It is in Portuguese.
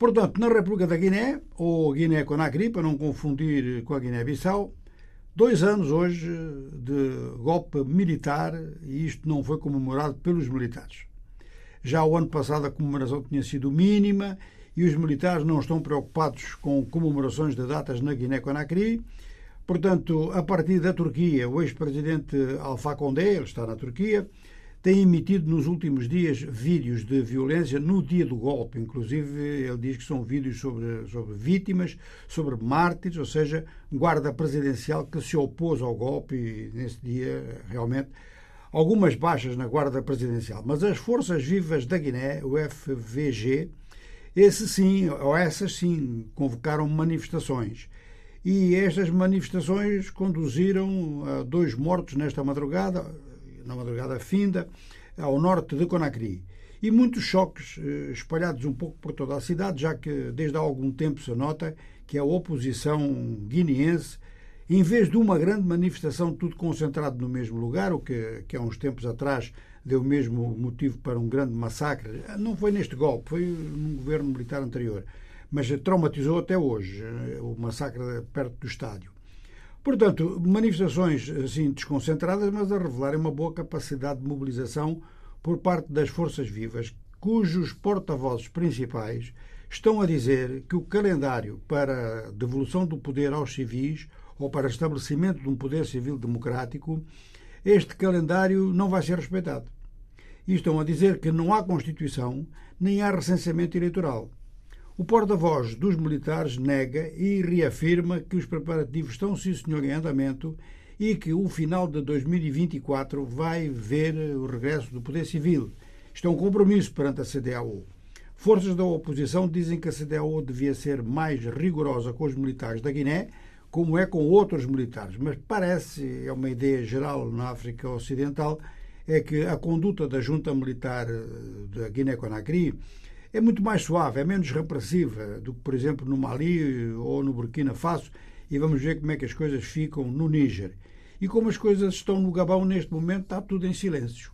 Portanto, na República da Guiné, ou Guiné-Conakry, para não confundir com a Guiné-Bissau, dois anos hoje de golpe militar e isto não foi comemorado pelos militares. Já o ano passado a comemoração tinha sido mínima e os militares não estão preocupados com comemorações de datas na Guiné-Conakry. Portanto, a partir da Turquia, o ex-presidente Alpha Condé, ele está na Turquia, tem emitido nos últimos dias vídeos de violência no dia do golpe. Inclusive, ele diz que são vídeos sobre, sobre vítimas, sobre mártires, ou seja, guarda presidencial que se opôs ao golpe e nesse dia, realmente, algumas baixas na guarda presidencial. Mas as forças vivas da Guiné, o FVG, esse sim, ou essas sim, convocaram manifestações. E estas manifestações conduziram a dois mortos nesta madrugada, na madrugada finda, ao norte de Conakry. E muitos choques eh, espalhados um pouco por toda a cidade, já que desde há algum tempo se nota que a oposição guineense, em vez de uma grande manifestação, tudo concentrado no mesmo lugar, o que, que há uns tempos atrás deu mesmo motivo para um grande massacre, não foi neste golpe, foi num governo militar anterior, mas traumatizou até hoje eh, o massacre perto do estádio. Portanto, manifestações assim desconcentradas, mas a revelarem uma boa capacidade de mobilização por parte das forças vivas, cujos porta-vozes principais estão a dizer que o calendário para a devolução do poder aos civis ou para estabelecimento de um poder civil democrático, este calendário não vai ser respeitado. E estão a dizer que não há Constituição nem há recenseamento eleitoral. O porta-voz dos militares nega e reafirma que os preparativos estão, sim senhor, em andamento e que o final de 2024 vai ver o regresso do poder civil. Isto é um compromisso perante a CDAO. Forças da oposição dizem que a CDAO devia ser mais rigorosa com os militares da Guiné, como é com outros militares, mas parece, é uma ideia geral na África Ocidental, é que a conduta da junta militar da Guiné-Conakry é muito mais suave, é menos repressiva do que, por exemplo, no Mali ou no Burkina Faso, e vamos ver como é que as coisas ficam no Níger. E como as coisas estão no Gabão neste momento, está tudo em silêncio.